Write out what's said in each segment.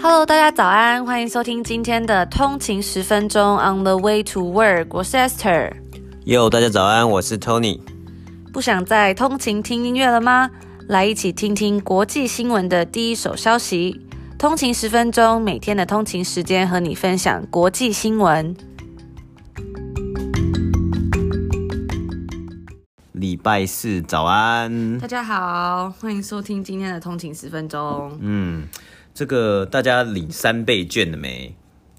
Hello，大家早安，欢迎收听今天的通勤十分钟 On the way to work，我是 Esther。Yo，大家早安，我是 Tony。不想再通勤听音乐了吗？来一起听听国际新闻的第一手消息。通勤十分钟，每天的通勤时间和你分享国际新闻。礼拜四早安，大家好，欢迎收听今天的通勤十分钟。嗯，这个大家领三倍券了没？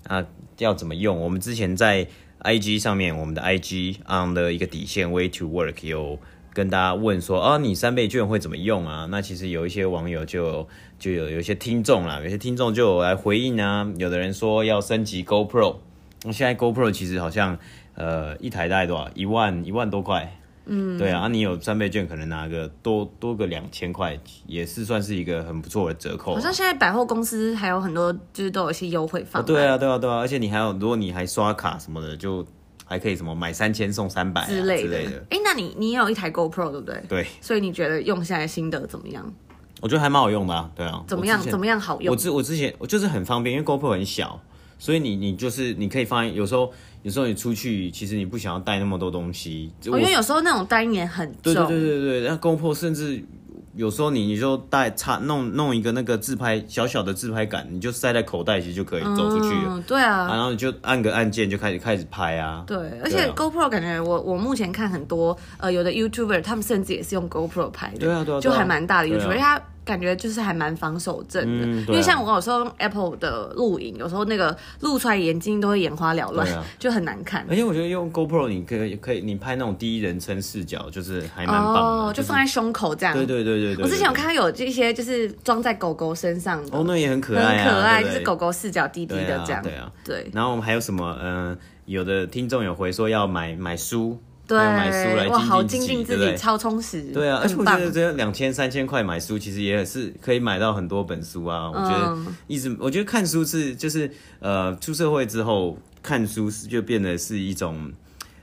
啊，要怎么用？我们之前在 IG 上面，我们的 IG on 的一个底线 Way to Work 有跟大家问说，啊，你三倍券会怎么用啊？那其实有一些网友就就有有一些听众啦，有些听众就有来回应啊。有的人说要升级 GoPro，那现在 GoPro 其实好像呃一台大概多少？一万一万多块。嗯，对啊，你有三倍券，可能拿个多多个两千块，也是算是一个很不错的折扣。好像现在百货公司还有很多，就是都有一些优惠方、哦。对啊，对啊，对啊，而且你还有，如果你还刷卡什么的，就还可以什么买三千送三百、啊、之类的。哎、欸，那你你也有一台 GoPro 对不对？对。所以你觉得用下来心得怎么样？我觉得还蛮好用的啊，对啊。怎么样？怎么样好用？我之我之前我就是很方便，因为 GoPro 很小，所以你你就是你可以放，有时候。有时候你出去，其实你不想要带那么多东西，哦，因为有时候那种单眼很重。对对对对对，那 GoPro 甚至有时候你你就带插弄弄一个那个自拍小小的自拍杆，你就塞在口袋其实就可以走出去了。嗯，对啊，然后你就按个按键就开始开始拍啊。对，而且 GoPro 感觉我我目前看很多呃有的 YouTuber 他们甚至也是用 GoPro 拍的，对啊对啊，就还蛮大的 YouTuber，因为他。感觉就是还蛮防手震的，嗯啊，因为像我有时候用 Apple 的录影，有时候那个录出来眼睛都会眼花缭乱，啊，就很难看。而且我觉得用 GoPro 你可以可以你拍那种第一人称视角，就是还蛮棒的，哦，就放在胸口这样。对对对对，我之前有看到有这些就是装在狗狗身上的，哦，那也很可爱，啊，很可爱，就是狗狗视角滴滴的这样。对啊，对，啊对。然后我们还有什么？嗯，呃，有的听众有回说要买买书。对，买书来哇，好精进自己，超充实。对啊，而且我觉得这两千三千块买书，其实也是可以买到很多本书啊。我觉得一直，我觉得看书是就是呃，出社会之后看书是就变得是一种。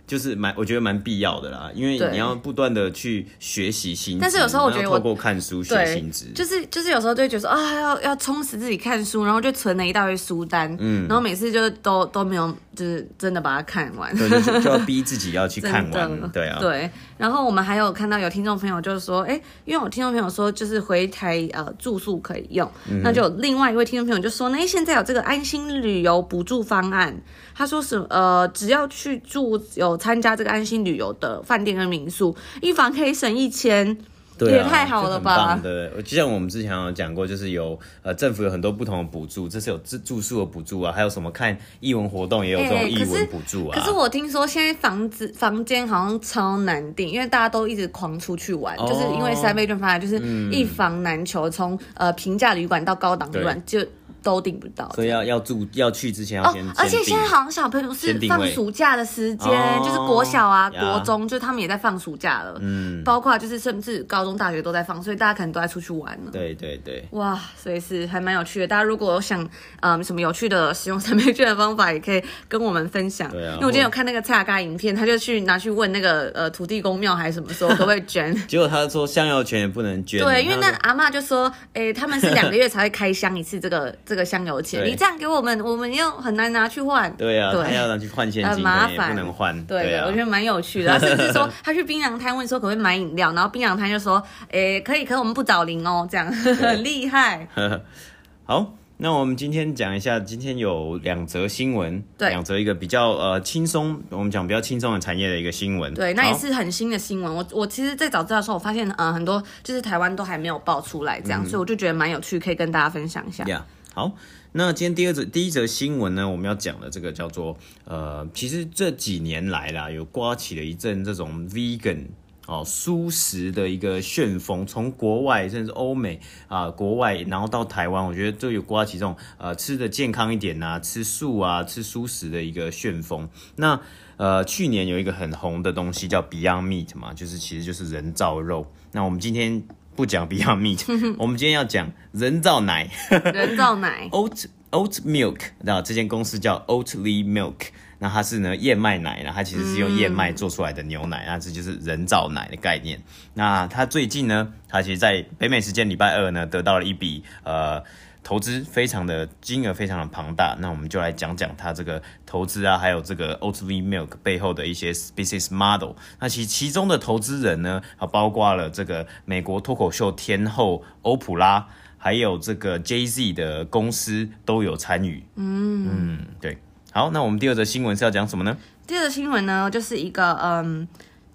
就是蛮，我觉得蛮必要的啦，因为你要不断的去学习新知。但是有时候我觉得我透过看书学新知，就是就是有时候就会觉得说啊，要要充实自己看书，然后就存了一大堆书单，嗯，然后每次就都都没有，就是真的把它看完，对，就就要 逼自己要去看完，对啊，对。然后我们还有看到有听众朋友就是说，哎、欸，因为我听众朋友说就是回台呃住宿可以用，嗯、那就有另外一位听众朋友就说，那现在有这个安心旅游补助方案，他说是呃只要去住有。参加这个安心旅游的饭店跟民宿，一房可以省一千，对、啊，也太好了吧？对，就像我们之前有讲过，就是有呃政府有很多不同的补助，这是有住住宿的补助啊，还有什么看艺文活动也有这种艺文补助啊、欸可。可是我听说现在房子房间好像超难订，因为大家都一直狂出去玩，哦、就是因为三倍券方案，就是一房难求，从、嗯、呃平价旅馆到高档旅馆就。都订不到，所以要要住要去之前要先。哦，而且现在好像小朋友是放暑假的时间，就是国小啊、国中，就他们也在放暑假了。嗯，包括就是甚至高中、大学都在放，所以大家可能都在出去玩了。对对对，哇，所以是还蛮有趣的。大家如果有想嗯什么有趣的使用三倍券的方法，也可以跟我们分享。对啊，因为我今天有看那个蔡阿嘎影片，他就去拿去问那个呃土地公庙还是什么时候可不可以捐，结果他说香油钱也不能捐。对，因为那阿嬷就说，哎、欸，他们是两个月才会开箱一次这个这 个香油钱，你这样给我们，我们又很难拿去换。对啊，他要拿去换现金，很麻烦，不能换。对，对啊，我觉得蛮有趣的。甚至说 他去槟榔摊问说可不可以买饮料，然后槟榔摊就说，哎、欸，可以，可是我们不找零哦，这样很 厉害。好，那我们今天讲一下，今天有两则新闻，对，两则一个比较呃轻松，我们讲比较轻松的产业的一个新闻。对，那也是很新的新闻。我我其实，在早知道的时候，我发现呃很多就是台湾都还没有爆出来这样，嗯、所以我就觉得蛮有趣，可以跟大家分享一下。Yeah. 好，那今天第二则第一则新闻呢，我们要讲的这个叫做呃，其实这几年来啦，有刮起了一阵这种 vegan 哦素食的一个旋风，从国外甚至欧美啊、国外，然后到台湾，我觉得都有刮起这种呃吃的健康一点呐，吃素啊，吃素食的一个旋风。那呃去年有一个很红的东西叫 Beyond Meat 嘛，就是其实就是人造肉。那我们今天。不讲 Beyond Meat，我们今天要讲人造奶。人造奶，Oat Oat Milk，那这间公司叫 Oatly Milk，那它是呢燕麦奶，那它其实是用燕麦做出来的牛奶，那这就是人造奶的概念。那它最近呢，它其实在北美时间礼拜二呢，得到了一笔呃。投资非常的金额非常的庞大，那我们就来讲讲它这个投资啊，还有这个 Oatly Milk 背后的一些 business model。那其其中的投资人呢，啊，包括了这个美国脱口秀天后欧普拉，还有这个 Jay Z 的公司都有参与。嗯嗯，对。好，那我们第二则新闻是要讲什么呢？第二则新闻呢，就是一个嗯，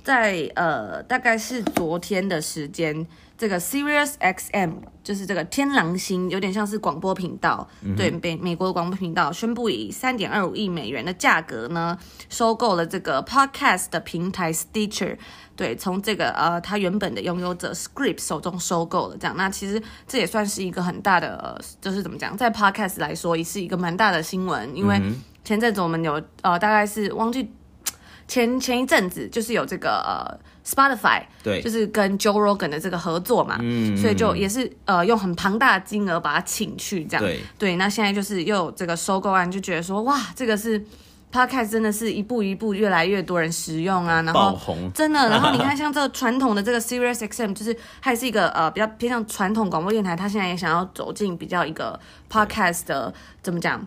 在呃，大概是昨天的时间。这个 Sirius XM 就是这个天狼星，有点像是广播频道，嗯、对美美国的广播频道，宣布以三点二五亿美元的价格呢，收购了这个 Podcast 的平台 Stitcher，对，从这个呃它原本的拥有者 Scripps 手中收购了，这样，那其实这也算是一个很大的，呃、就是怎么讲，在 Podcast 来说也是一个蛮大的新闻，因为前阵子我们有呃大概是忘记。前前一阵子就是有这个呃 Spotify，对，就是跟 Joe Rogan 的这个合作嘛，嗯，所以就也是呃用很庞大的金额把他请去这样，对，对，那现在就是又有这个收购案，就觉得说哇，这个是 Podcast 真的是一步一步越来越多人使用啊，然后，真的，然后 你看像这个传统的这个 Sirius XM，就是还是一个呃比较偏向传统广播电台，它现在也想要走进比较一个 Podcast 的怎么讲？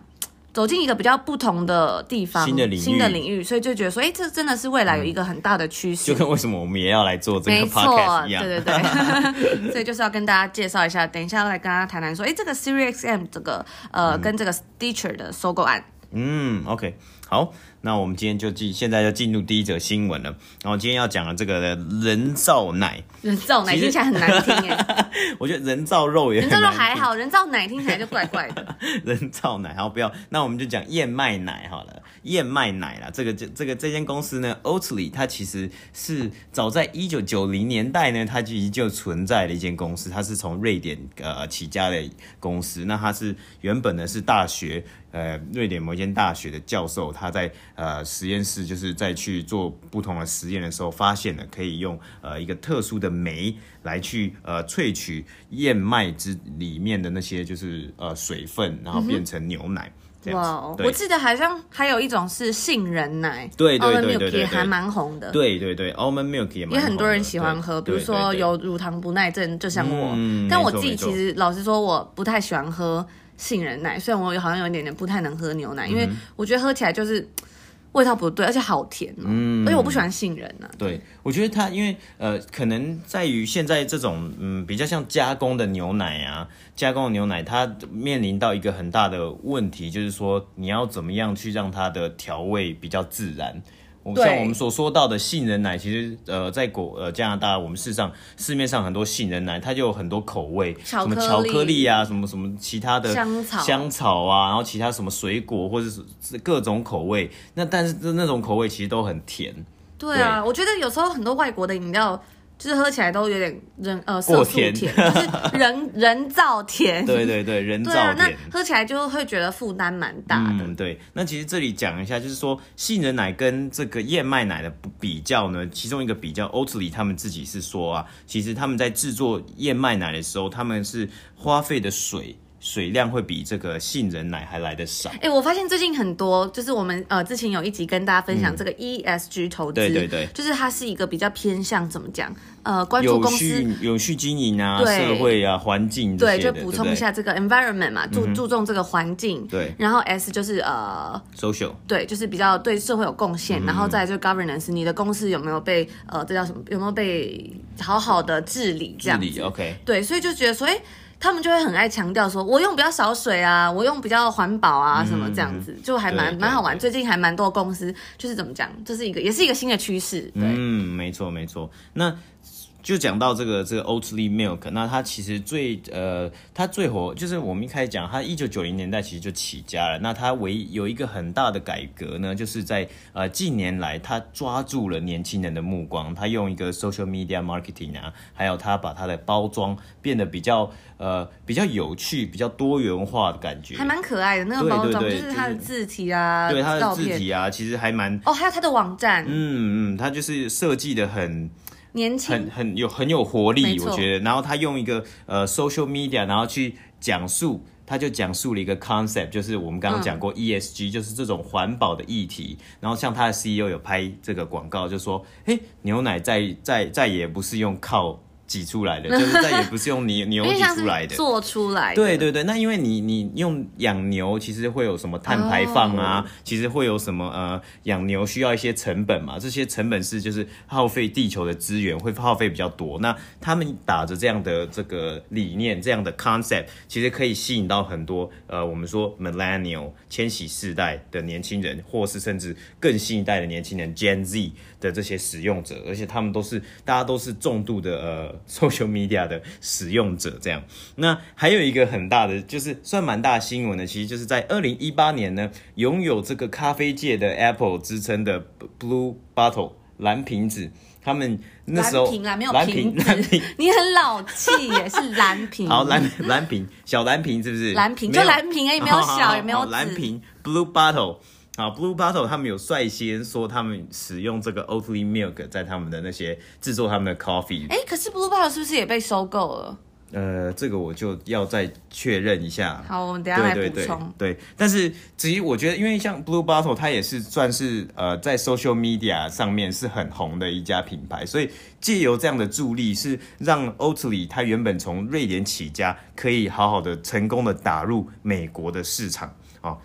走进一个比较不同的地方，新的领域，新的领域，所以就觉得说，哎、欸，这真的是未来有一个很大的趋势，就跟为什么我们也要来做这个 podcast 一样，对对对，所以就是要跟大家介绍一下，等一下要来跟大家谈谈说，哎、欸，这个 Sirius XM 这个呃、嗯、跟这个 Stitcher 的收购案，嗯，OK，好。那我们今天就进，现在就进入第一则新闻了。然后今天要讲的这个人造奶，人造奶听起来很难听耶。我觉得人造肉也人造肉还好，人造奶听起来就怪怪的。人造奶，好不要。那我们就讲燕麦奶好了，燕麦奶啦。这个这这个这间公司呢，Oatly，它其实是早在一九九零年代呢，它就已经就存在的一间公司。它是从瑞典呃起家的公司。那它是原本呢是大学。呃，瑞典某一间大学的教授，他在呃实验室，就是在去做不同的实验的时候，发现了可以用呃一个特殊的酶来去呃萃取燕麦之里面的那些就是呃水分，然后变成牛奶。嗯、哇，我记得好像还有一种是杏仁奶，对对对对对，对，也还蛮红的。对对对，almond milk 也很多人喜欢喝，比如说有乳糖不耐症，就像我。嗯、但我自己其实老实说，我不太喜欢喝。杏仁奶，虽然我好像有一点点不太能喝牛奶，嗯、因为我觉得喝起来就是 味道不对，而且好甜。嗯，而且我不喜欢杏仁呢、啊。对，我觉得它因为呃，可能在于现在这种嗯比较像加工的牛奶啊，加工的牛奶它面临到一个很大的问题，就是说你要怎么样去让它的调味比较自然。像我们所说到的杏仁奶，其实呃，在国呃加拿大，我们事实上市面上很多杏仁奶，它就有很多口味，什么巧克力啊，什么什么其他的香草香草啊，然后其他什么水果或者是各种口味，那但是那种口味其实都很甜。对啊，对我觉得有时候很多外国的饮料。就是喝起来都有点人呃色素甜，就是人 人造甜。对对对，人造甜。啊、那喝起来就会觉得负担蛮大的。嗯，对。那其实这里讲一下，就是说杏仁奶跟这个燕麦奶的比较呢，其中一个比较，Oatly 他们自己是说啊，其实他们在制作燕麦奶的时候，他们是花费的水。水量会比这个杏仁奶还来得少。哎、欸，我发现最近很多，就是我们呃之前有一集跟大家分享这个 ESG 投资、嗯，对对对，就是它是一个比较偏向怎么讲，呃，关注公司有序，有序经营啊，社会啊，环境对，就补充一下这个 environment 嘛，注、嗯、注重这个环境。对，然后 S 就是呃 social，对，就是比较对社会有贡献、嗯，然后再就 governance，你的公司有没有被呃这叫什么，有没有被好好的治理这样子？治理 OK，对，所以就觉得说，哎。他们就会很爱强调说，我用比较少水啊，我用比较环保啊，什么这样子，嗯、就还蛮蛮好玩。最近还蛮多公司，就是怎么讲，这是一个，也是一个新的趋势。对，嗯，没错没错。那。就讲到这个这个 Oatly Milk，那它其实最呃，它最火就是我们一开始讲，它一九九零年代其实就起家了。那它唯有一个很大的改革呢，就是在呃近年来，它抓住了年轻人的目光，它用一个 social media marketing 啊，还有它把它的包装变得比较呃比较有趣、比较多元化的感觉，还蛮可爱的那个包装，就是它的字体啊，对它的字体啊，其实还蛮哦，还有它的网站，嗯嗯，它就是设计的很。年轻很很有很有活力，我觉得。然后他用一个呃 social media，然后去讲述，他就讲述了一个 concept，就是我们刚刚讲过 ESG，、嗯、就是这种环保的议题。然后像他的 CEO 有拍这个广告，就说：“哎，牛奶再再再也不是用靠挤出来的，就是再也不是用 牛牛挤出来的，做出来的。对对对，那因为你你用养牛，其实会有什么碳排放啊？哦、其实会有什么呃，养牛需要一些成本嘛？这些成本是就是耗费地球的资源，会耗费比较多。那他们打着这样的这个理念，这样的 concept，其实可以吸引到很多呃，我们说 millennial 千禧世代的年轻人，或是甚至更新一代的年轻人 Gen Z 的这些使用者，而且他们都是大家都是重度的呃 social media 的使用者。这样，那还有一个很大的，就是算蛮大的新闻的，其实就是在二零一八年呢，拥有这个咖啡界的 Apple 之称的 Blue Bottle 蓝瓶子，他们那时候蓝瓶啦，没有瓶子，蓝瓶，蓝瓶你很老气耶，是蓝瓶。好，蓝蓝瓶，小蓝瓶是不是？蓝瓶就蓝瓶而已，没有小，也没有蓝瓶 Blue Bottle。啊，Blue Bottle 他们有率先说他们使用这个 Oatly Milk 在他们的那些制作他们的 coffee。哎，可是 Blue Bottle 是不是也被收购了？呃，这个我就要再确认一下。好，我们等一下来补充。对但是至于我觉得，因为像 Blue Bottle 它也是算是呃在 social media 上面是很红的一家品牌，所以借由这样的助力，是让 Oatly 它原本从瑞典起家，可以好好的成功的打入美国的市场啊。哦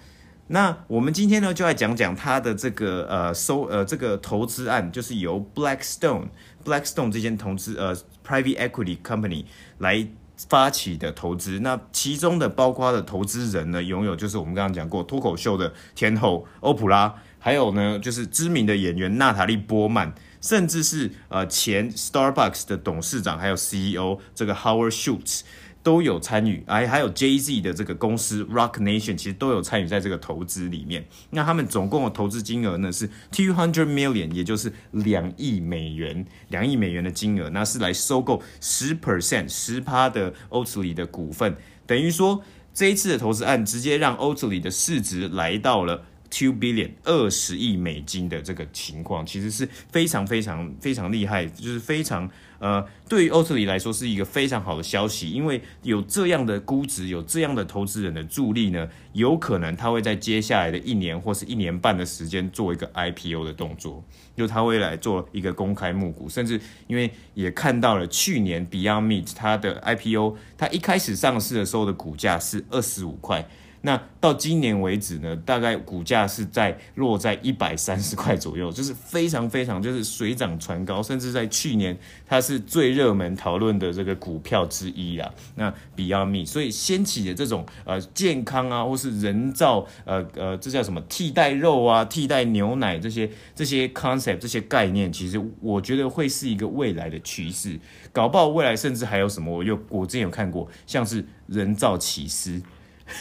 那我们今天呢，就来讲讲它的这个呃收呃这个投资案，就是由 Blackstone Blackstone 这间投资呃 private equity company 来发起的投资。那其中的包括的投资人呢，拥有就是我们刚刚讲过脱口秀的天后欧普拉，还有呢就是知名的演员娜塔莉波曼，甚至是呃前 Starbucks 的董事长，还有 CEO 这个 Howard Schultz。都有参与，哎，还有 Jay Z 的这个公司 Rock Nation 其实都有参与在这个投资里面。那他们总共的投资金额呢是 two hundred million，也就是两亿美元，两亿美元的金额，那是来收购十 percent 十趴的 Oatly 的股份，等于说这一次的投资案直接让 Oatly 的市值来到了 two billion 二十亿美金的这个情况，其实是非常非常非常厉害，就是非常。呃，对于 Oatly 来说是一个非常好的消息，因为有这样的估值，有这样的投资人的助力呢，有可能他会在接下来的一年或是一年半的时间做一个 IPO 的动作，就他会来做一个公开募股，甚至因为也看到了去年 Beyond Meat 它的 IPO，它一开始上市的时候的股价是二十五块。那到今年为止呢，大概股价是在落在一百三十 块左右，就是非常非常就是水涨船高，甚至在去年它是最热门讨论的这个股票之一啊。那 Beyond Me，所以掀起的这种呃健康啊，或是人造呃呃这叫什么替代肉啊、替代牛奶这些这些 concept 这些概念，其实我觉得会是一个未来的趋势。搞不好未来甚至还有什么，我有我之前有看过，像是人造起司。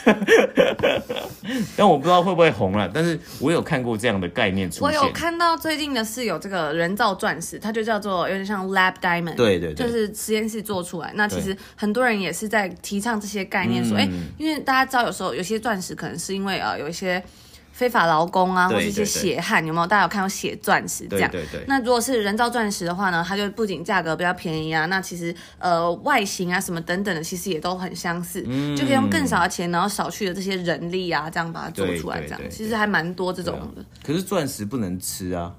但我不知道会不会红了，但是我有看过这样的概念出现。我有看到最近的是有这个人造钻石，它就叫做有点像 Lab Diamond，对对对，就是实验室做出来。那其实很多人也是在提倡这些概念，说，哎、嗯，因为大家知道有时候有些钻石可能是因为呃有一些。非法劳工啊，或者一些血汗，有没有？大家有看到血钻石这样？对对对。那如果是人造钻石的话呢，它就不仅价格比较便宜啊，那其实呃外形啊什么等等的，其实也都很相似，嗯、就可以用更少的钱，然后少去的这些人力啊，这样把它做出来，这样其实还蛮多这种的。可是钻石不能吃啊。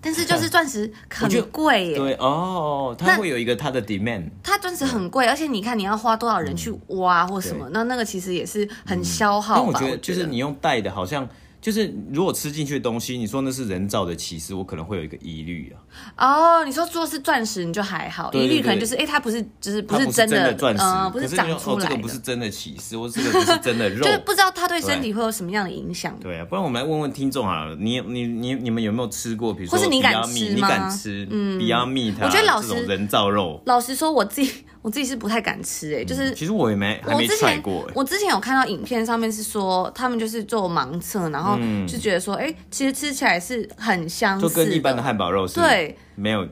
但是就是钻石很贵耶。对哦，它会有一个它的 demand。它钻石很贵，而且你看你要花多少人去挖或什么，嗯、那那个其实也是很消耗吧。嗯、我觉得就是你用戴的，好像。就是如果吃进去的东西，你说那是人造的起司，我可能会有一个疑虑啊。哦，你说做是钻石，你就还好，疑虑可能就是，哎、欸，它不是，就是不是真的钻石，呃，不是长出来的。哦，这个不是真的起司，或这个不是真的肉，就是不知道它对身体会有什么样的影响。对啊，不然我们来问问听众好了，你你你你们有没有吃过？比如说，或是你敢吃吗？你敢吃？嗯，Beyond Meat，我觉得老实这种人造肉，老实说，我自己。我自己是不太敢吃哎、欸，就是、嗯、其实我也没还没吃过、欸。我之前有看到影片上面是说，他们就是做盲测，然后就觉得说，哎、欸，其实吃起来是很相似，就跟一般的汉堡肉是对没有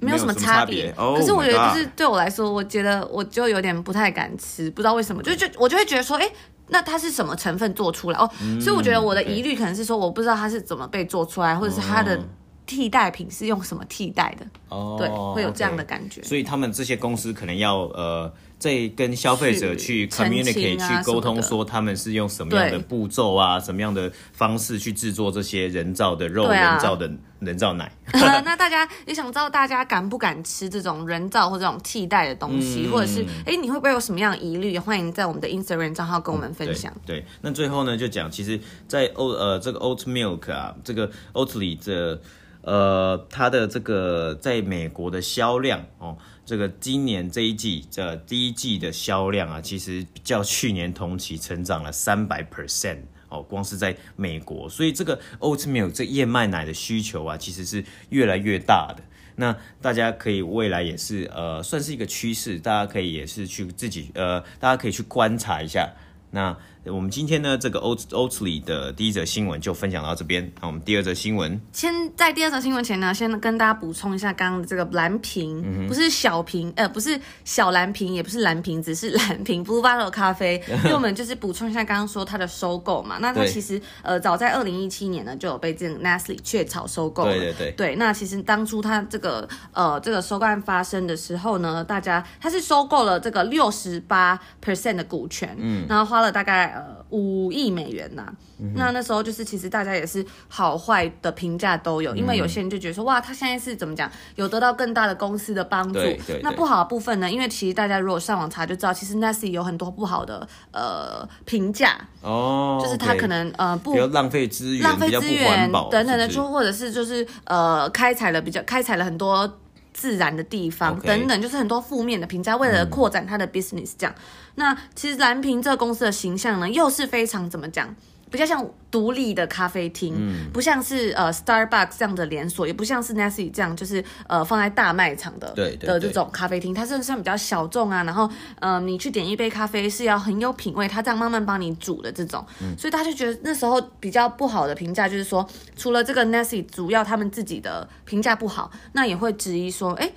没有什么差别。可是我觉得就是对我来说，我觉得我就有点不太敢吃，不知道为什么，就就我就会觉得说，哎、欸，那它是什么成分做出来哦？所以我觉得我的疑虑可能是说，我不知道它是怎么被做出来，或者是它的。替代品是用什么替代的？哦，对，会有这样的感觉。所以他们这些公司可能要呃。在跟消费者去 communicate 去沟通，说他们是用什么样的步骤啊，什么样的方式去制作这些人造的肉、啊、人造的人造奶。那大家也想知道，大家敢不敢吃这种人造或这种替代的东西，嗯、或者是哎，你会不会有什么样的疑虑？欢迎在我们的 Instagram 账号跟我们分享。对，那最后呢，就讲，其实，在 oat 呃这个 oat milk 啊，这个 Oatly 这呃它的这个在美国的销量哦。这个今年这一季这第一季的销量啊，其实较去年同期成长了三百 percent 哦，光是在美国，所以这个 oat milk 这燕麦奶的需求啊，其实是越来越大的。那大家可以未来也是呃，算是一个趋势，大家可以也是去自己呃，大家可以去观察一下。那我们今天呢，这个 Oat Oatly 的第一则新闻就分享到这边。那我们第二则新闻，先在第二则新闻前呢，先跟大家补充一下刚刚的这个蓝瓶，嗯、不是小瓶，呃，不是小蓝瓶，也不是蓝瓶，只是蓝瓶 Blue Bottle 咖啡。因为我们就是补充一下刚刚说它的收购嘛，那它其实呃，早在二零一七年呢就有被这个 Nestle 雀巢收购了。对对对。对，那其实当初它这个呃这个收购案发生的时候呢，大家它是收购了这个六十八 percent 的股权，嗯，然后花了大概呃五亿美元呐、啊，嗯、那那时候就是其实大家也是好坏的评价都有，嗯、因为有些人就觉得说哇，他现在是怎么讲，有得到更大的公司的帮助。那不好的部分呢？因为其实大家如果上网查就知道，其实 Nestle 有很多不好的呃评价哦，就是他可能 okay, 呃不浪费资源、浪费资源等等的，就或者是就是呃开采了比较开采了很多自然的地方 okay, 等等，就是很多负面的评价，为了扩展他的 business 这样。嗯那其实蓝瓶这个公司的形象呢，又是非常怎么讲，比较像独立的咖啡厅，嗯、不像是呃 Starbucks 这样的连锁，也不像是 Nestle 这样，就是呃放在大卖场的对，的这种咖啡厅，它是算比较小众啊。然后呃，你去点一杯咖啡是要很有品味，它这样慢慢帮你煮的这种，嗯、所以大家就觉得那时候比较不好的评价就是说，除了这个 Nestle 主要他们自己的评价不好，那也会质疑说，哎，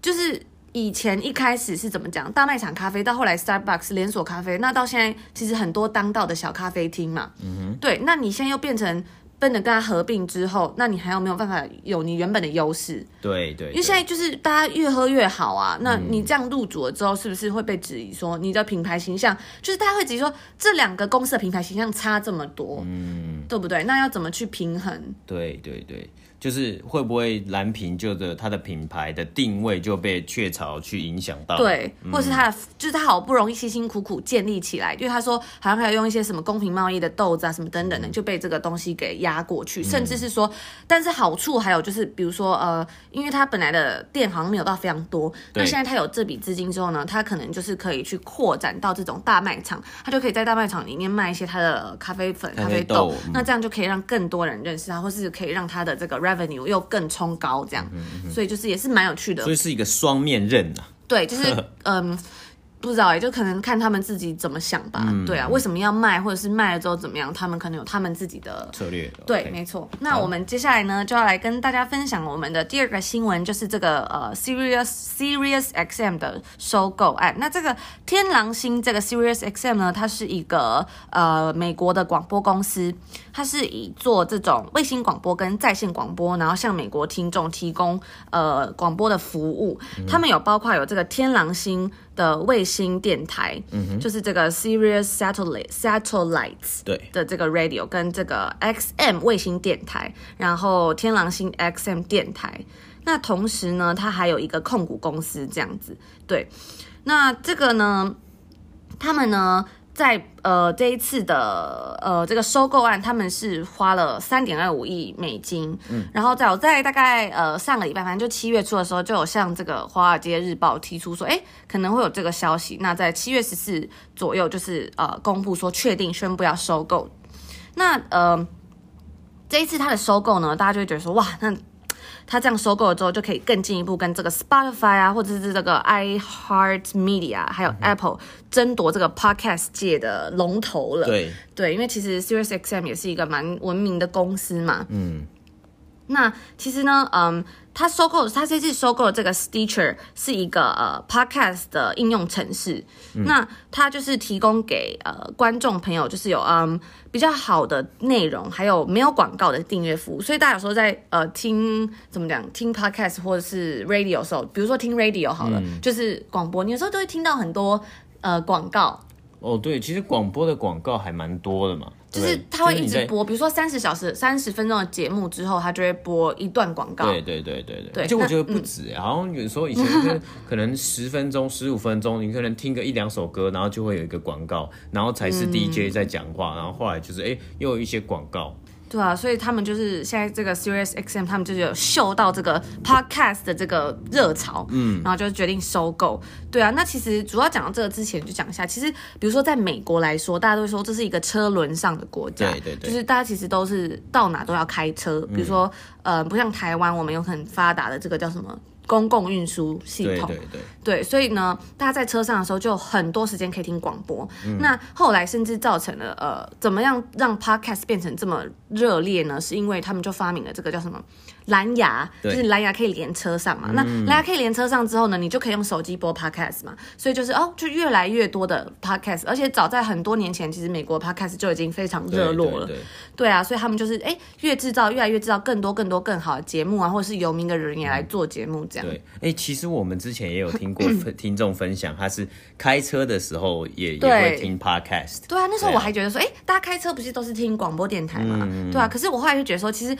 就是。以前一开始是怎么讲？大卖场咖啡到后来 Starbucks 连锁咖啡，那到现在其实很多当道的小咖啡厅嘛。嗯哼。对，那你现在又变成跟着跟它合并之后，那你还有没有办法有你原本的优势？对，对对。因为现在就是大家越喝越好啊，那你这样入主了之后，是不是会被质疑说你的品牌形象？就是大家会质疑说这两个公司的品牌形象差这么多，嗯，对不对？那要怎么去平衡？对对对。就是会不会蓝瓶就的它的品牌的定位就被雀巢去影响到？对，或者是它就是它好不容易辛辛苦苦建立起来，因为他说好像还要用一些什么公平贸易的豆子啊什么等等的，就被这个东西给压过去，甚至是说，但是好处还有就是，比如说呃，因为它本来的店好像没有到非常多，那现在它有这笔资金之后呢，它可能就是可以去扩展到这种大卖场，它就可以在大卖场里面卖一些它的咖啡粉、咖啡豆，那这样就可以让更多人认识它，或是可以让它的这个 revenue 又更冲高，这样，嗯嗯、所以就是也是蛮有趣的，所以是一个双面刃啊。对，就是 嗯，不知道哎，就可能看他们自己怎么想吧。嗯、对啊，为什么要卖，或者是卖了之后怎么样？他们可能有他们自己的策略。对，okay. 没错。那我们接下来呢，就要来跟大家分享我们的第二个新闻，就是这个呃，Sirius Sirius XM 的收购案。那这个天狼星这个 Sirius XM 呢，它是一个呃美国的广播公司。它是以做这种卫星广播跟在线广播，然后向美国听众提供呃广播的服务。嗯、他们有包括有这个天狼星的卫星电台，嗯、哼就是这个 Sirius Satellite Satellites 对的这个 radio 跟这个 XM 卫星电台，然后天狼星 XM 电台。那同时呢，它还有一个控股公司这样子。对，那这个呢，他们呢？在呃这一次的呃这个收购案，他们是花了三点二五亿美金，嗯，然后早在大概呃上个礼拜，反正就七月初的时候，就有向这个《华尔街日报》提出说，哎，可能会有这个消息。那在七月十四左右，就是呃公布说确定宣布要收购。那呃这一次他的收购呢，大家就会觉得说，哇，那。他这样收购了之后，就可以更进一步跟这个 Spotify 啊，或者是这个 iHeartMedia，还有 Apple 争夺这个 Podcast 界的龙头了。对对，因为其实 SiriusXM 也是一个蛮闻名的公司嘛。嗯。那其实呢，嗯，他收购，他这次收购的这个 Stitcher 是一个呃 Podcast 的应用程式，嗯、那它就是提供给呃观众朋友，就是有嗯比较好的内容，还有没有广告的订阅服务。所以大家有时候在呃听怎么讲，听 Podcast 或者是 Radio 的时候，比如说听 Radio 好了，嗯、就是广播，你有时候都会听到很多呃广告。哦，对，其实广播的广告还蛮多的嘛。就是他会一直播，比如说三十小时、三十分钟的节目之后，他就会播一段广告。对对对对对。而且我觉得不止，嗯、好像有时候以前是 可能十分钟、十五分钟，你可能听个一两首歌，然后就会有一个广告，然后才是 DJ 在讲话，嗯、然后后来就是哎，又有一些广告。对啊，所以他们就是现在这个 Serious XM，他们就是有嗅到这个 Podcast 的这个热潮，嗯，然后就决定收购。对啊，那其实主要讲到这个之前，就讲一下，其实比如说在美国来说，大家都会说这是一个车轮上的国家，对对对，就是大家其实都是到哪都要开车，比如说、嗯、呃，不像台湾，我们有很发达的这个叫什么？公共运输系统，对对对，对，所以呢，大家在车上的时候就很多时间可以听广播。嗯、那后来甚至造成了呃，怎么样让 Podcast 变成这么热烈呢？是因为他们就发明了这个叫什么？蓝牙就是蓝牙可以连车上嘛，那蓝牙可以连车上之后呢，你就可以用手机播 podcast 嘛，所以就是哦，就越来越多的 podcast，而且早在很多年前，其实美国 podcast 就已经非常热络了，对啊，所以他们就是哎，越制造越来越制造更多更多更好的节目啊，或者是有名的人也来做节目这样。对，哎，其实我们之前也有听过 听众分享，他是开车的时候也也会听 podcast。对啊，那时候我还觉得说，哎，大家开车不是都是听广播电台嘛，对啊，可是我后来就觉得说，其实。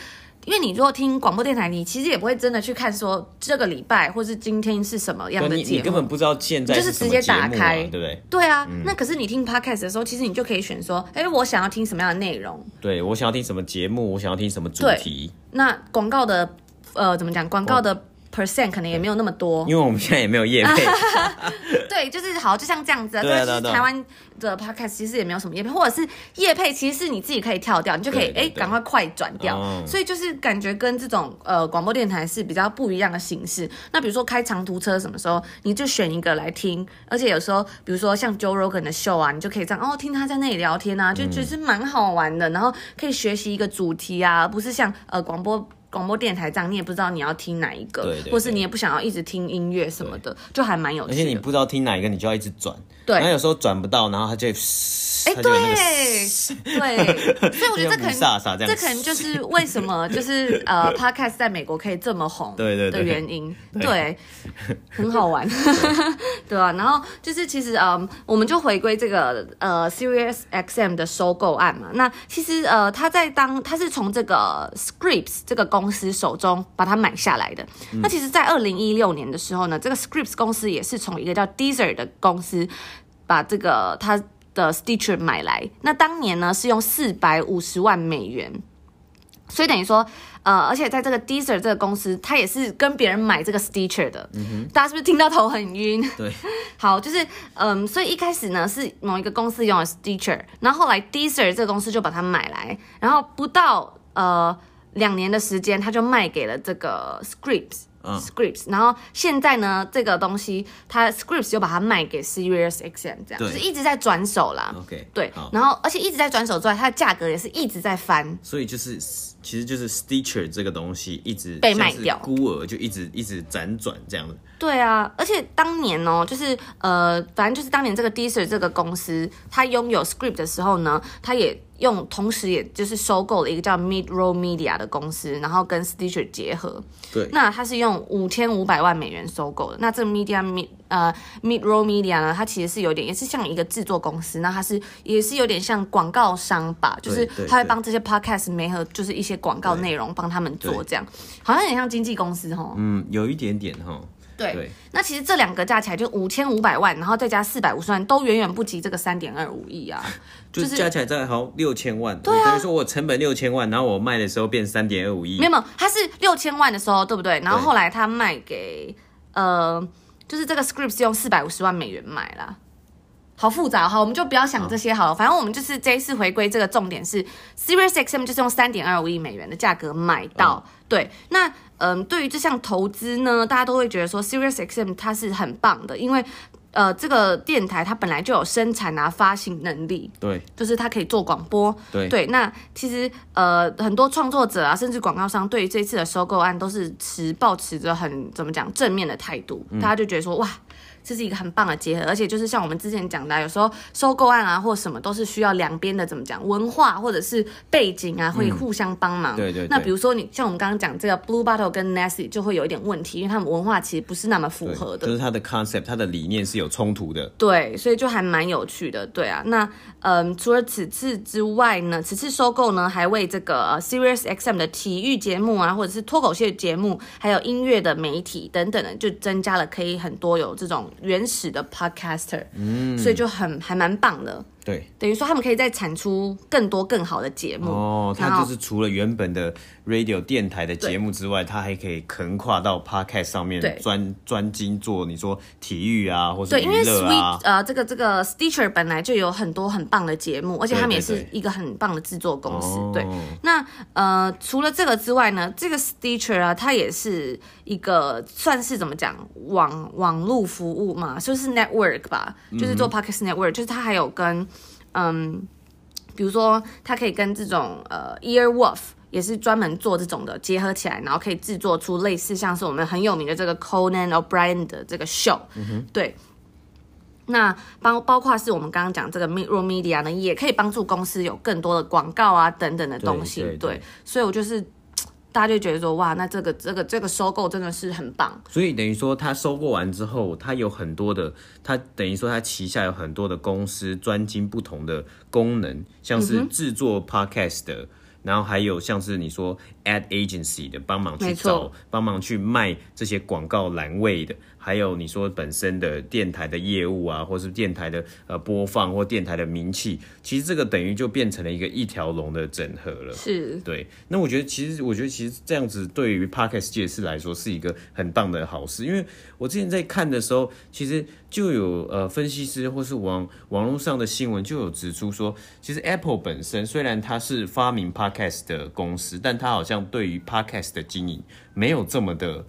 因为你如果听广播电台，你其实也不会真的去看说这个礼拜或是今天是什么样的节目，你根本不知道现在就是直接打开，对不对？对啊，嗯、那可是你听 podcast 的时候，其实你就可以选说，哎，我想要听什么样的内容？对，我想要听什么节目？我想要听什么主题？那广告的呃，怎么讲？广告的 percent 可能也没有那么多，因为我们现在也没有业配。对，就是好，就像这样子啊。对，就是台湾的 podcast 其实也没有什么业配，或者是业配，其实是你自己可以跳掉，你就可以哎，赶快快转掉。所以就是感觉跟这种呃广播电台是比较不一样的形式。那比如说开长途车什么时候，你就选一个来听，而且有时候比如说像 Joe Rogan 的秀啊，你就可以这样哦，听他在那里聊天啊，就觉得蛮好玩的。然后可以学习一个主题啊，而不是像呃广播。广播电台这样，你也不知道你要听哪一个，对对对，或是你也不想要一直听音乐什么的，就还蛮有趣的。而且你不知道听哪一个，你就要一直转，对，然后有时候转不到，然后它就。哎，欸、对，对，所以我觉得这可能，这可能就是为什么就是呃，Podcast 在美国可以这么红，对对的原因，对，很好玩，对，吧啊。然后就是其实呃，我们就回归这个呃，Sirius XM 的收购案嘛。那其实呃，他在当他是从这个 Scripps 这个公司手中把它买下来的。嗯、那其实，在二零一六年的时候呢，这个 Scripps 公司也是从一个叫 Deezer 的公司把这个他。的 Stitcher 买来，那当年呢是用四百五十万美元，所以等于说，呃，而且在这个 Deezer 这个公司，他也是跟别人买这个 Stitcher 的，嗯，大家是不是听到头很晕？对，好，就是，嗯、呃，所以一开始呢是某一个公司用了 Stitcher，然后后来 Deezer 这个公司就把它买来，然后不到呃两年的时间，他就卖给了这个 Scripps。Scripps，然后现在呢，这个东西它 Scripts 就把它卖给 Sirius XM，这样就是一直在转手啦。OK，对，然后而且一直在转手之外，它的价格也是一直在翻。所以就是，其实就是 Stitcher 这个东西一直被卖掉，孤儿就一直一直辗转这样的。对啊，而且当年哦，就是呃，反正就是当年这个 Deezer 这个公司，它拥有 scripts 的时候呢，它也用，同时也就是收购了一个叫 Mid Road Media 的公司，然后跟 Stitcher 结合。对，那它是用五千五百万美元收购的。那这个 Media Mid 呃 Mid Road Media 呢，它其实是有点，也是像一个制作公司，那它是也是有点像广告商吧，就是它会帮这些 Podcast 媒合，就是一些广告内容帮他们做这样，好像有点像经纪公司哈。嗯，有一点点哈。对，对那其实这两个加起来就五千五百万，然后再加四百五十万，都远远不及这个三点二五亿啊，就是加起来再好六千万。对啊，等于说我成本六千万，然后我卖的时候变三点二五亿。没有没有，它是六千万的时候，对不对？然后后来他卖给呃，就是这个 Scripps 用四百五十万美元买了。好复杂哈，我们就不要想这些好了，哦、反正我们就是这一次回归这个重点是，Sirius XM 就是用三点二五亿美元的价格买到。哦、对，那嗯、呃，对于这项投资呢，大家都会觉得说，SiriusXM 它是很棒的，因为。呃，这个电台它本来就有生产啊发行能力，对，就是它可以做广播，对对。那其实呃，很多创作者啊，甚至广告商对于这次的收购案都是持保持着很怎么讲正面的态度，大家就觉得说哇。这是一个很棒的结合，而且就是像我们之前讲的，有时候收购案啊或什么都是需要两边的怎么讲文化或者是背景啊会互相帮忙。嗯、对，对对。那比如说你像我们刚刚讲这个 Blue Bottle 跟 Nestle 就会有一点问题，因为他们文化其实不是那么符合的。就是它的 concept，它的理念是有冲突的。对，所以就还蛮有趣的。对啊，那嗯，除了此次之外呢，此次收购呢还为这个 Serious XM 的体育节目啊，或者是脱口秀节目，还有音乐的媒体等等的，就增加了可以很多有这种。原始的 podcaster，嗯，所以就很还蛮棒的。对，等于说他们可以再产出更多更好的节目哦。它就是除了原本的 radio 电台的节目之外，它还可以横跨到 podcast 上面专专精做你说体育啊，或者啊。对，因为 Sweet 呃这个这个 Stitcher 本来就有很多很棒的节目，而且他们也是一个很棒的制作公司。对，对，对，对，那呃除了这个之外呢，这个 Stitcher 啊，它也是一个算是怎么讲网网络服务嘛，就是 network 吧，就是做 podcast network，、嗯、就是它还有跟。嗯，比如说，它可以跟这种呃，Earwolf 也是专门做这种的结合起来，然后可以制作出类似像是我们很有名的这个 Conan O'Brien 的这个 show。嗯，对。那包包括是我们刚刚讲这个 Mid-Roll Media 呢，也可以帮助公司有更多的广告啊等等的东西。对，对，对，对，所以我就是。大家就觉得说，哇，那这个这个这个收购真的是很棒。所以等于说，他收购完之后，他有很多的，他等于说他旗下有很多的公司，专精不同的功能，像是制作 podcast 的，嗯、然后还有像是你说 ad agency 的，帮忙去找，帮忙去卖这些广告栏位的。还有你说本身的电台的业务啊，或是电台的呃播放或电台的名气，其实这个等于就变成了一个一条龙的整合了。是，对。那我觉得其实我觉得其实这样子对于 Podcast 界是来说是一个很棒的好事，因为我之前在看的时候，其实就有呃分析师或是网网络上的新闻就有指出说，其实 Apple 本身虽然它是发明 Podcast 的公司，但它好像对于 Podcast 的经营没有这么的。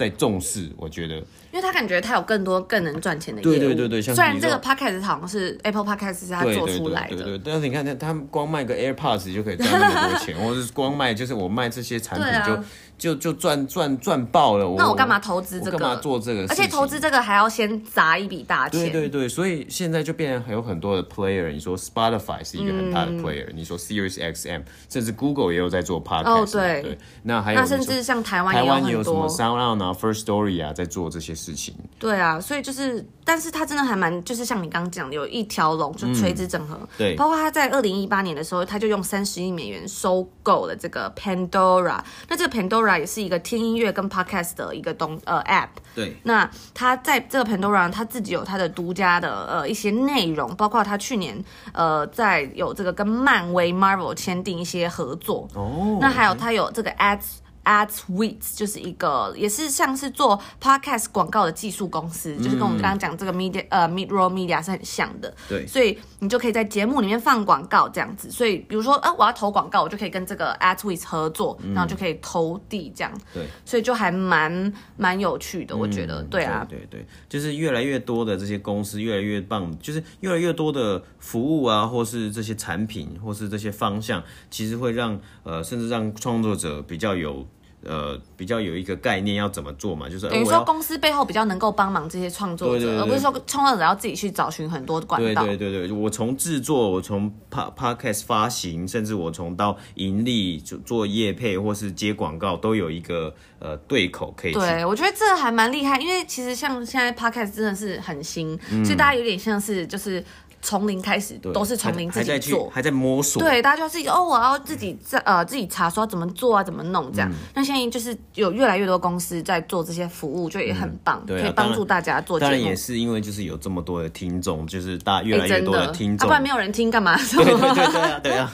在重视，我觉得，因为他感觉他有更多更能赚钱的业务。对对对对，虽然这个 podcast 好像是 Apple Podcast 是他做出来的，对对，对，对，但是你看他他光卖个 AirPods 就可以赚那么多钱，或者是光卖就是我卖这些产品就。就就赚赚赚爆了，那我干嘛投资这个？干嘛做这个？而且投资这个还要先砸一笔大钱。对对对，所以现在就变成有很多的 player。你说 Spotify 是一个很大的 player，、嗯、你说 Series XM，甚至 Google 也有在做 podcast。哦，对。对，那还有那甚至像台湾，台湾也有什么 SoundOn 啊、First Story 啊，在做这些事情。对啊，所以就是，但是他真的还蛮，就是像你刚刚讲的，有一条龙，就垂直整合、嗯。对。包括他在二零一八年的时候，他就用三十亿美元收购了这个 Pandora。那这个 Pandora 也是一个听。音乐跟 podcast 的一个东呃 app，对，那他在这个 Pandora 他自己有他的独家的呃一些内容，包括他去年呃在有这个跟漫威 Marvel 签订一些合作哦，那还有他有这个 ads。Adsuite 就是一个，也是像是做 podcast 广告的技术公司，嗯，就是跟我们刚刚讲这个 media 呃 Mid-Roll Media 是很像的。对，所以你就可以在节目里面放广告这样子。所以比如说，呃，我要投广告，我就可以跟这个 Adsuite 合作，嗯，然后就可以投递这样。对，所以就还蛮蛮有趣的，我觉得。嗯，对啊，对对对，就是越来越多的这些公司越来越棒，就是越来越多的服务啊，或是这些产品，或是这些方向，其实会让呃，甚至让创作者比较有。呃，比较有一个概念要怎么做嘛，就是等于说公司背后比较能够帮忙这些创作者，而不是说创作者要自己去找寻很多管道。对对对对，我从制作，我从 podcast 发行，甚至我从到盈利就做业配或是接广告，都有一个呃对口可以。对，我觉得这还蛮厉害，因为其实像现在 podcast 真的是很新，嗯、所以大家有点像是就是。从零开始都是从零自己做，还在摸索。对，大家就自己哦，我要自己在呃自己查说怎么做啊，怎么弄这样。那、嗯、现在就是有越来越多公司在做这些服务，就也很棒，嗯对啊、可以帮助大家做。当然也是因为就是有这么多的听众，就是大越来越多的听众，要、欸啊、不然没有人听干嘛？对对对对啊对啊。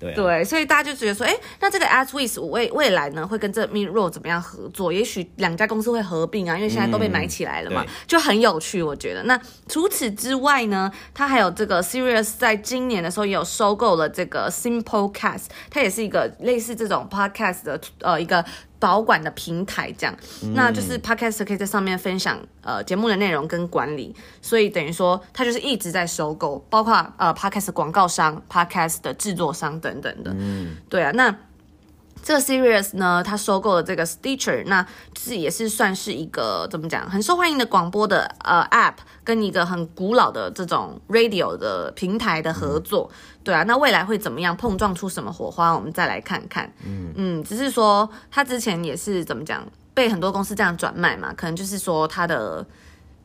对，啊对，所以大家就觉得说，哎，那这个 Adsuite 未未来呢，会跟这 Mid-Roll 怎么样合作？也许两家公司会合并啊，因为现在都被买起来了嘛，嗯、就很有趣。我觉得。那除此之外呢，它还有这个 Sirius 在今年的时候也有收购了这个 Simplecast，它也是一个类似这种 podcast 的呃一个保管的平台，这样，嗯、那就是 podcast 可以在上面分享呃节目的内容跟管理，所以等于说它就是一直在收购，包括呃 podcast 广告商、podcast 的制作商等等的，嗯，对啊，那。这个 Sirius 呢，它收购了这个 Stitcher，那就是也是算是一个怎么讲，很受欢迎的广播的呃 App，跟一个很古老的这种 Radio 的平台的合作，嗯、对啊，那未来会怎么样碰撞出什么火花，我们再来看看。嗯嗯，只是说它之前也是怎么讲，被很多公司这样转卖嘛，可能就是说它的。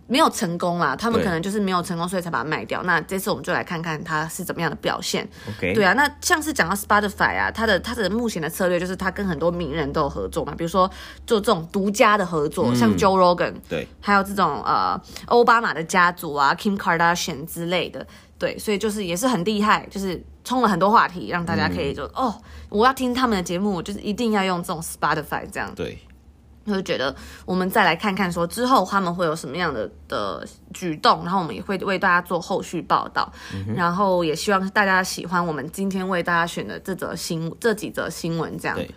没有成功啦，他们可能就是没有成功，所以才把它卖掉。那这次我们就来看看它是怎么样的表现。对啊，那像是讲到 Spotify 啊，它的它的目前的策略就是它跟很多名人都有合作嘛，比如说做这种独家的合作，嗯、像 Joe Rogan，对，还有这种呃奥巴马的家族啊，Kim Kardashian 之类的，对，所以就是也是很厉害，就是充了很多话题，让大家可以就、嗯、哦，我要听他们的节目，就是一定要用这种 Spotify 这样。对。我就觉得，我们再来看看说之后他们会有什么样的的举动，然后我们也会为大家做后续报道，嗯、然后也希望大家喜欢我们今天为大家选的这则新这几则新闻，这样。对，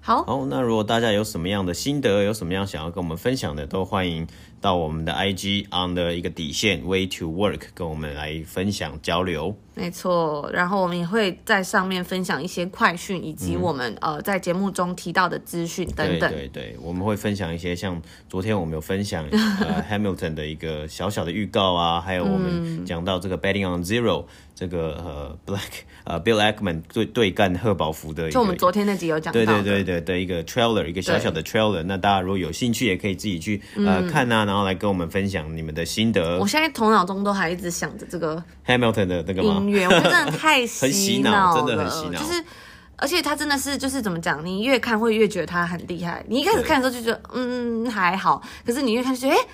好，好，那如果大家有什么样的心得，有什么样想要跟我们分享的，都欢迎到我们的 IG on 的一个底线 Way to Work 跟我们来分享交流。没错，然后我们也会在上面分享一些快讯，以及我们、嗯、呃在节目中提到的资讯等等。对对对，我们会分享一些像昨天我们有分享 呃 Hamilton 的一个小小的预告啊，还有我们讲到这个 Betting on Zero 这个呃 Black 呃 Bill Ackman 对对干贺宝福的一个，就我们昨天那集有讲到对对对对的一个 trailer 一个小小的 trailer，那大家如果有兴趣也可以自己去呃、嗯、看啊，然后来跟我们分享你们的心得。我现在头脑中都还一直想着这个 Hamilton 的那个音乐？我真的 太洗脑了，真的很洗脑。就是，而且他真的是，就是怎么讲？你越看会越觉得他很厉害。你一开始看的时候就觉得，对嗯，还好。可是你越看就觉得，哎、欸。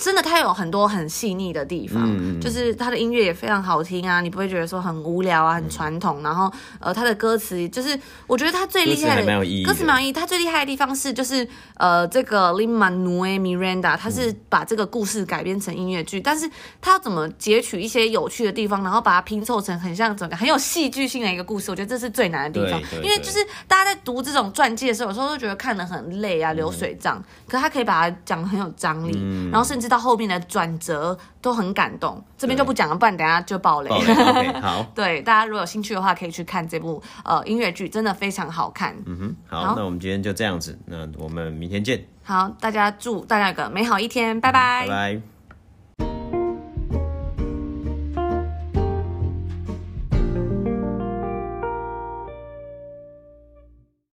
真的，他有很多很细腻的地方，嗯、就是他的音乐也非常好听啊，你不会觉得说很无聊啊，很传统。嗯、然后，呃，他的歌词就是，我觉得他最厉害的，歌词蛮有意义。他最厉害的地方是，就是呃，这个 Lin-Manuel Miranda，他是把这个故事改编成音乐剧，嗯、但是他要怎么截取一些有趣的地方，然后把它拼凑成很像整个很有戏剧性的一个故事，我觉得这是最难的地方。因为就是大家在读这种传记的时候，有时候都觉得看得很累啊，流水账。嗯、可是他可以把它讲得很有张力，嗯、然后甚至到后面的转折都很感动，这边就不讲了，不然等下就爆雷。Okay, 好，对，大家如果有兴趣的话，可以去看这部呃音乐剧，真的非常好看。嗯哼，好，好，那我们今天就这样子，那我们明天见。好，大家祝大家有个美好一天，拜拜，嗯，拜拜。